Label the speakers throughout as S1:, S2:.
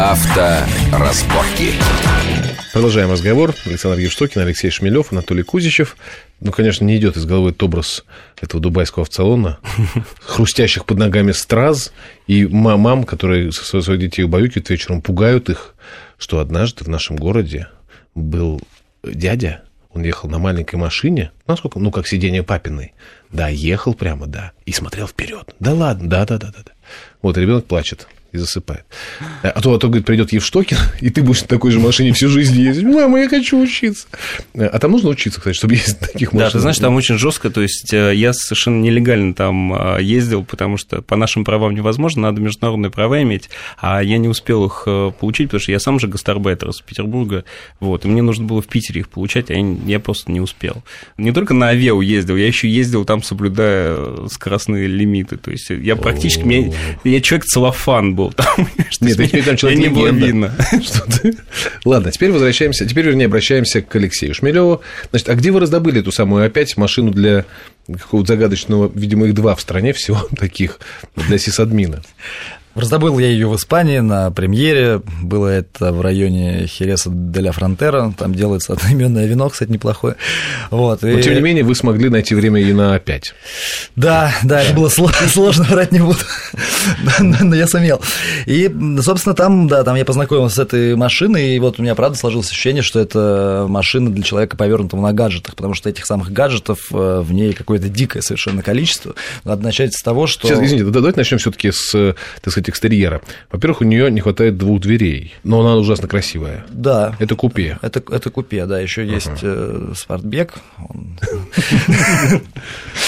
S1: Авторазборки.
S2: Продолжаем разговор. Александр Евштокин, Алексей Шмелев, Анатолий Кузичев. Ну, конечно, не идет из головы этот образ этого дубайского автосалона, хрустящих под ногами страз и мам, которые своих детей убаюкивают вечером, пугают их, что однажды в нашем городе был дядя, он ехал на маленькой машине, насколько, ну, как сиденье папиной. Да, ехал прямо, да, и смотрел вперед. Да ладно, да, да, да, да. Вот ребенок плачет и засыпает. А то, а то говорит, придет Евштокин, и ты будешь на такой же машине всю жизнь ездить. Мама, я хочу учиться. А там нужно учиться, кстати, чтобы ездить на таких машинах.
S3: Да, ты знаешь, там очень жестко, то есть э, я совершенно нелегально там э, ездил, потому что по нашим правам невозможно, надо международные права иметь, а я не успел их э, получить, потому что я сам же гастарбайтер из Петербурга, вот, и мне нужно было в Питере их получать, а я, я просто не успел. Не только на Авеу ездил, я еще ездил там, соблюдая скоростные лимиты, то есть я практически, я, я человек целлофан был там.
S2: Нет, теперь там человек не было видно. Ладно, теперь возвращаемся, теперь, вернее, обращаемся к Алексею Шмелеву. Значит, а где вы раздобыли эту самую опять машину для какого-то загадочного, видимо, их два в стране всего таких, для сисадмина?
S4: Раздобыл я ее в Испании на премьере. Было это в районе Хереса де ля Фронтера. Там делается одноименное вино, кстати, неплохое. Вот,
S2: Но, и... тем не менее, вы смогли найти время и на опять.
S4: Да, да, это было сложно, врать не буду. Но я сумел. И, собственно, там, да, там я познакомился с этой машиной, и вот у меня, правда, сложилось ощущение, что это машина для человека, повернутого на гаджетах, потому что этих самых гаджетов э, в ней какое-то дикое совершенно количество. Надо начать с того, что...
S2: Сейчас, извините, давайте начнем все таки с, так сказать, экстерьера. Во-первых, у нее не хватает двух дверей, но она ужасно красивая.
S4: Да.
S2: Это купе.
S4: Это, это купе, да. Еще есть uh-huh. спортбег.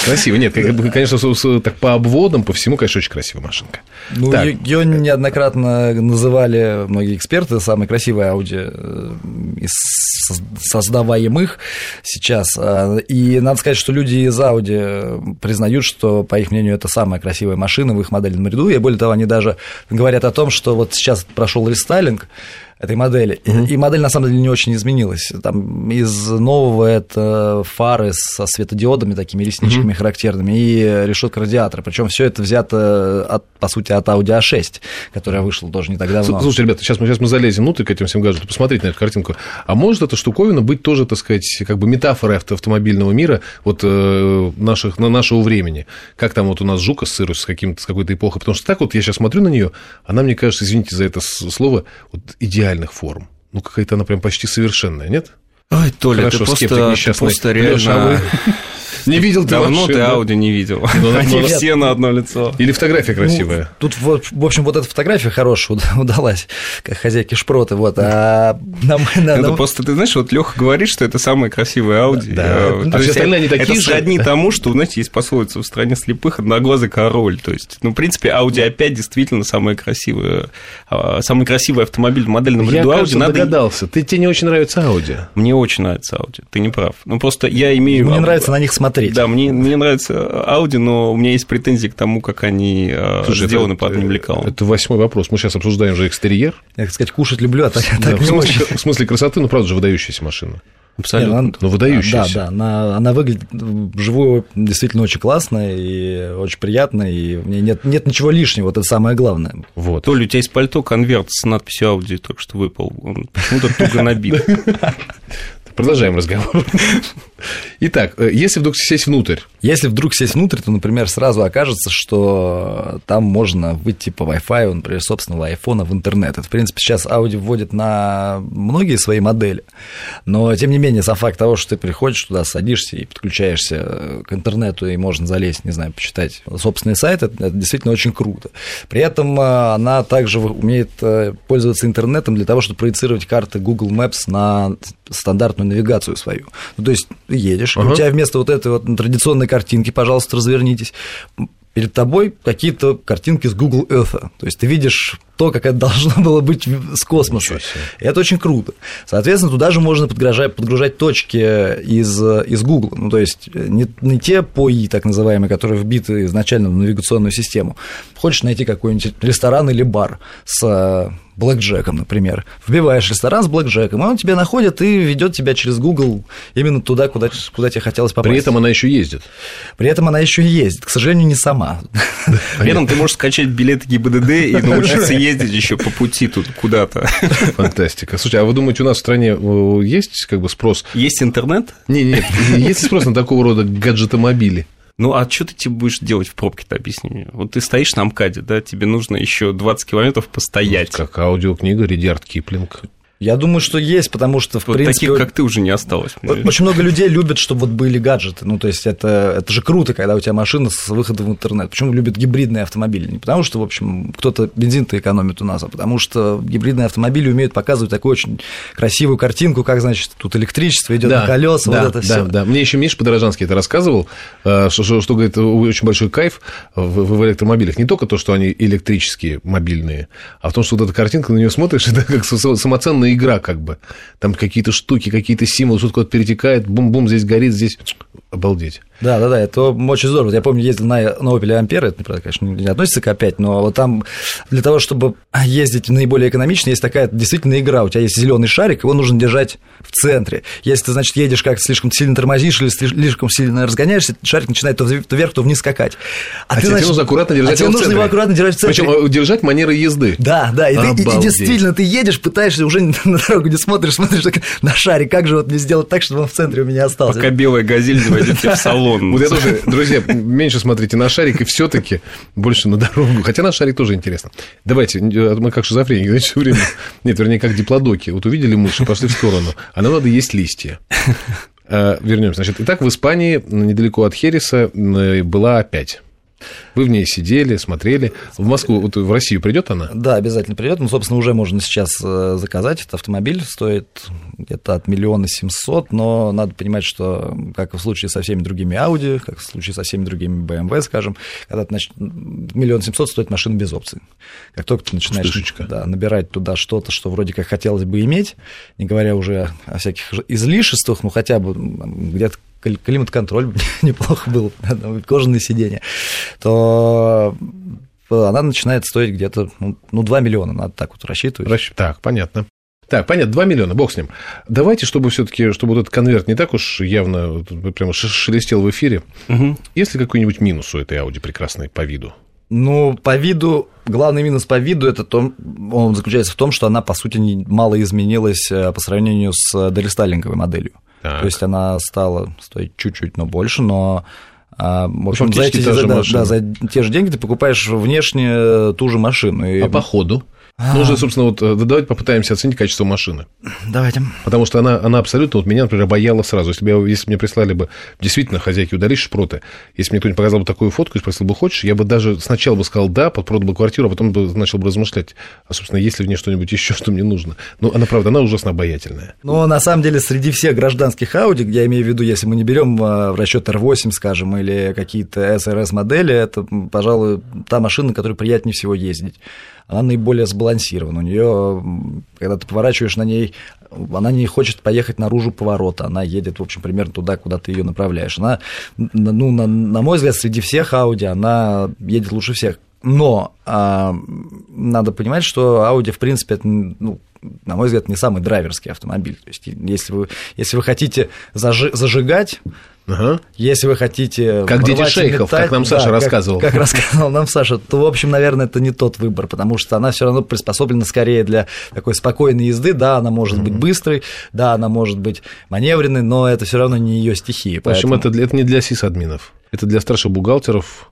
S2: Красиво. Нет, конечно, так по обводам, по всему, конечно, очень красивая машинка.
S4: Ну, ее неоднократно называли многие эксперты самой красивой Audi э, из создаваемых сейчас. А, и надо сказать, что люди из Audi признают, что, по их мнению, это самая красивая машина в их модельном ряду. И более того, они даже говорят о том, что вот сейчас прошел рестайлинг, этой модели. Mm-hmm. И модель на самом деле не очень изменилась. Там из нового это фары со светодиодами, такими ресничками mm-hmm. характерными, и решетка радиатора. Причем все это взято, от, по сути, от Audi A6, которая вышла тоже не так давно.
S2: Слушайте, ребята, сейчас мы, сейчас мы залезем внутрь к этим всем гаджетам, посмотрите на эту картинку. А может эта штуковина быть тоже, так сказать, как бы метафорой автомобильного мира, вот э, наших, на нашего времени? Как там вот у нас жук ассоциируется с, каким-то, с какой-то эпохой? Потому что так вот я сейчас смотрю на нее, она, мне кажется, извините за это слово, вот идеально идеальных форм. Ну, какая-то она прям почти совершенная, нет?
S3: Ой, Толя, Хорошо, ты просто, ты просто реально... Леша, а вы...
S2: Не видел ты
S3: Давно ты Ауди не видел. Ну, Они ну, все на одно лицо.
S2: Или фотография красивая.
S4: Ну, тут, в общем, вот эта фотография хорошая удалась, как хозяйки шпроты. Вот, а
S3: это просто, ты знаешь, вот Леха говорит, что это самая красивая Ауди.
S2: А, а все остальные они такие же?
S3: сродни тому, что, знаете, есть пословица в стране слепых одноглазый король. То есть, ну, в принципе, Ауди опять действительно самая красивая, а, самый красивый автомобиль в модельном ряду
S2: Ауди. Я, догадался. Ты, тебе не очень нравится Ауди?
S3: Мне очень нравится Ауди, ты не прав. Ну, просто я имею...
S4: Мне нравится на них смотреть.
S3: Да, мне, мне нравится Audi, но у меня есть претензии к тому, как они э, Слушай, сделаны это, по одним лекалам.
S2: Это восьмой вопрос. Мы сейчас обсуждаем же экстерьер.
S4: Я, так сказать, кушать люблю, а так, да, так
S2: в, смысле, в смысле красоты, ну, правда же, выдающаяся машина.
S3: Абсолютно. Нет, она,
S2: ну, выдающаяся.
S4: Да, да, она, она выглядит вживую действительно очень классно и очень приятно, и в ней нет, нет ничего лишнего, вот это самое главное.
S3: Вот. Толя, у тебя есть пальто конверт с надписью Audi, только что выпал, он почему-то туго набит.
S2: Продолжаем разговор. Итак, э, если вдруг сесть внутрь.
S4: Если вдруг сесть внутрь, то, например, сразу окажется, что там можно выйти по Wi-Fi, например, собственного айфона в интернет. Это, в принципе, сейчас Audi вводит на многие свои модели, но, тем не менее, сам факт того, что ты приходишь туда, садишься и подключаешься к интернету, и можно залезть, не знаю, почитать собственный сайт, это, это действительно очень круто. При этом э, она также умеет э, пользоваться интернетом для того, чтобы проецировать карты Google Maps на стандартную навигацию свою. Ну, то есть едешь, uh-huh. у тебя вместо вот этой вот традиционной картинки, пожалуйста, развернитесь, перед тобой какие-то картинки с Google Earth. То есть ты видишь то, как это должно было быть с космоса. И это очень круто. Соответственно, туда же можно подгружать, подгружать точки из, из Google. Ну, то есть не, не те ПОИ, так называемые, которые вбиты изначально в навигационную систему. Хочешь найти какой-нибудь ресторан или бар с блэкджеком, например. Вбиваешь ресторан с блэкджеком, и он тебя находит и ведет тебя через Google именно туда, куда, куда тебе хотелось попасть.
S2: При этом она еще ездит.
S4: При этом она еще и ездит, к сожалению, не сама.
S3: При этом ты можешь скачать билеты ГИБДД и научиться ездить еще по пути тут куда-то.
S2: Фантастика. Слушай, а вы думаете, у нас в стране э, есть как бы спрос?
S3: Есть интернет?
S2: Не, нет, есть спрос на такого рода гаджетомобили?
S3: Ну, а что ты тебе будешь делать в пробке-то, объясни мне. Вот ты стоишь на МКАДе, да, тебе нужно еще 20 километров постоять.
S2: Как аудиокнига Редиард Киплинг.
S4: Я думаю, что есть, потому что, в
S3: вот
S4: принципе...
S3: таких, как ты, уже не осталось.
S4: Очень много людей любят, чтобы вот были гаджеты. Ну, то есть, это, это же круто, когда у тебя машина с выходом в интернет. Почему любят гибридные автомобили? Не потому что, в общем, кто-то бензин-то экономит у нас, а потому что гибридные автомобили умеют показывать такую очень красивую картинку, как, значит, тут электричество идет
S2: да,
S4: на колеса,
S2: да,
S4: вот это все.
S2: Да, да. Мне еще Миша Подорожанский это рассказывал, что, что, что говорит, очень большой кайф в, в электромобилях. Не только то, что они электрические, мобильные, а в том, что вот эта картинка, на нее смотришь, это как самоценная игра, как бы. Там какие-то штуки, какие-то символы, что-то куда-то перетекает, бум-бум, здесь горит, здесь обалдеть.
S4: Да, да, да, это очень здорово. Я помню, ездил на, на Opel Ampera, это, правда, конечно, не относится к А5, но вот там для того, чтобы ездить наиболее экономично, есть такая действительно игра. У тебя есть зеленый шарик, его нужно держать в центре. Если ты, значит, едешь как-то слишком сильно тормозишь или слишком сильно разгоняешься, шарик начинает то вверх, то вниз скакать.
S2: А, а ты, тебе значит, нужно аккуратно держать
S4: а
S2: его
S4: центре. нужно его аккуратно держать в центре.
S2: Причем держать манеры езды.
S4: Да, да, и, ты, и, и действительно ты едешь, пытаешься уже на дорогу не смотришь, смотришь на шарик, как же вот мне сделать так, чтобы он в центре у меня остался.
S3: Пока белая газель тебе в салон.
S2: Вот я тоже, друзья, меньше смотрите на шарик и все таки больше на дорогу. Хотя на шарик тоже интересно. Давайте, мы как шизофреники, знаете, все время... Нет, вернее, как диплодоки. Вот увидели мыши, пошли в сторону, а нам надо есть листья. Вернемся. Значит, итак, в Испании, недалеко от Хереса, была опять вы в ней сидели, смотрели. В Москву, вот в Россию придет она?
S4: Да, обязательно придет. Ну, собственно, уже можно сейчас э, заказать. Этот автомобиль стоит где-то от миллиона семьсот, но надо понимать, что, как в случае со всеми другими Audi, как в случае со всеми другими BMW, скажем, когда ты нач... миллион семьсот стоит машина без опций. Как только ты начинаешь да, набирать туда что-то, что вроде как хотелось бы иметь, не говоря уже о всяких излишествах, ну, хотя бы где-то климат-контроль неплохо был, кожаные сиденья, то она начинает стоить где-то ну, 2 миллиона, надо так вот рассчитывать.
S2: Так, понятно. Так, понятно, 2 миллиона, бог с ним. Давайте, чтобы все-таки, чтобы вот этот конверт не так уж явно прямо шелестел в эфире, угу. есть ли какой-нибудь минус у этой Ауди прекрасной по виду?
S4: Ну, по виду, главный минус по виду, это то, он заключается в том, что она, по сути, мало изменилась э, по сравнению с дорестайлинговой моделью. Так. То есть она стала стоить чуть-чуть, но больше, но а, в общем, за, эти, за, да, да, за те же деньги ты покупаешь внешне ту же машину.
S2: И... А по ходу? Ну, уже, собственно, вот э, давайте попытаемся оценить качество машины.
S4: Давайте.
S2: Потому что она, она абсолютно вот меня, например, обаяла сразу. Если бы, если мне прислали бы действительно хозяйки удалить шпроты, если мне кто-нибудь показал бы такую фотку и спросил бы, хочешь, я бы даже сначала бы сказал да, подпродал бы квартиру, а потом бы начал бы размышлять, а, собственно, есть ли в ней что-нибудь еще, что мне нужно. Ну, она, правда, она ужасно обаятельная.
S4: Ну, на самом деле, среди всех гражданских Audi, я имею в виду, если мы не берем а, в расчет R8, скажем, или какие-то SRS-модели, это, пожалуй, та машина, которой приятнее всего ездить она наиболее сбалансирована. У нее, когда ты поворачиваешь на ней, она не хочет поехать наружу поворота, она едет, в общем, примерно туда, куда ты ее направляешь. Она, ну, на, на мой взгляд, среди всех Audi она едет лучше всех. Но а, надо понимать, что Audi, в принципе, это, ну, на мой взгляд, не самый драйверский автомобиль. То есть, если вы, если вы хотите зажи, зажигать, Ага. Если вы хотите...
S2: Как дети шейхов, метать, как нам Саша да, рассказывал.
S4: Как, как рассказывал нам Саша, то, в общем, наверное, это не тот выбор, потому что она все равно приспособлена скорее для такой спокойной езды. Да, она может mm-hmm. быть быстрой, да, она может быть маневренной, но это все равно не ее стихия.
S2: В общем, поэтому... это, это не для сисадминов. Это для старших бухгалтеров,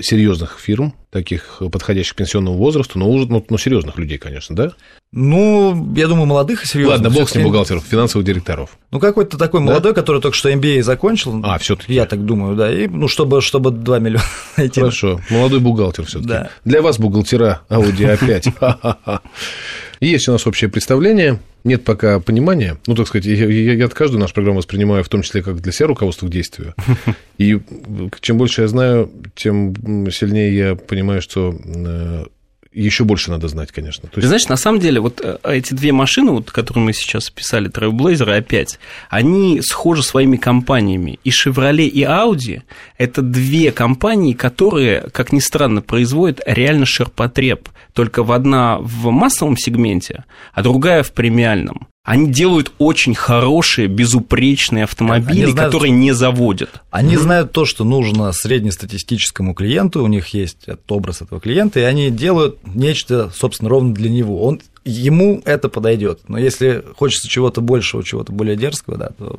S2: серьезных фирм, таких подходящих к пенсионному возрасту, но уже ну, ну, серьезных людей, конечно, да?
S4: Ну, я думаю, молодых и серьезных.
S2: Ладно, бог с ним бухгалтеров, финансовых директоров.
S4: Ну, какой-то такой да? молодой, который только что MBA закончил.
S2: А, все таки
S4: Я так думаю, да. И, ну, чтобы, чтобы 2 миллиона найти.
S2: Хорошо, молодой бухгалтер все таки да. Для вас бухгалтера Audi A5. Есть у нас общее представление, нет пока понимания. Ну, так сказать, я, я, я каждую нашу программу воспринимаю в том числе как для себя руководство к действию. И чем больше я знаю, тем сильнее я понимаю, что э, еще больше надо знать, конечно.
S3: То есть... Знаешь, на самом деле, вот э, эти две машины, вот, которые мы сейчас писали, Trailblazer опять, они схожи своими компаниями. И Chevrolet, и Audi – это две компании, которые, как ни странно, производят реально ширпотреб. Только в одна в массовом сегменте, а другая в премиальном. Они делают очень хорошие, безупречные автомобили, знают, которые не заводят.
S4: Они mm-hmm. знают то, что нужно среднестатистическому клиенту, у них есть образ этого клиента, и они делают нечто, собственно, ровно для него. Он, ему это подойдет. Но если хочется чего-то большего, чего-то более дерзкого, да, то.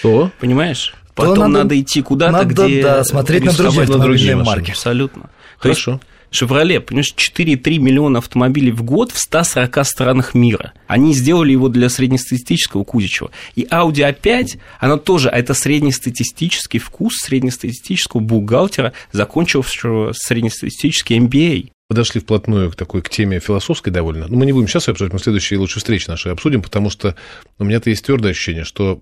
S3: То, понимаешь? Потом надо, надо идти куда-то,
S4: надо, где... Да, смотреть на другие, на другие марки.
S3: Абсолютно. Хорошо. есть, Шевроле, понимаешь, 4,3 миллиона автомобилей в год в 140 странах мира. Они сделали его для среднестатистического Кузичева. И Audi A5, она тоже, это среднестатистический вкус среднестатистического бухгалтера, закончившего среднестатистический MBA
S2: подошли вплотную к такой к теме философской довольно. Но мы не будем сейчас обсуждать, мы в следующей лучшей встрече нашей обсудим, потому что у меня-то есть твердое ощущение, что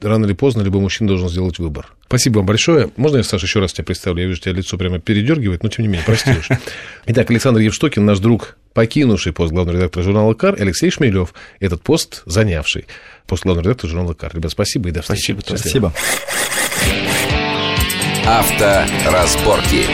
S2: рано или поздно любой мужчина должен сделать выбор. Спасибо вам большое. Можно я, Саша, еще раз тебя представлю? Я вижу, тебя лицо прямо передергивает, но тем не менее, прости уж. Итак, Александр Евштокин, наш друг, покинувший пост главного редактора журнала «Кар», Алексей Шмелев, этот пост занявший пост главного редактора журнала «Кар». Ребят, спасибо и до встречи.
S4: Спасибо. Спасибо.
S1: Авторазборки.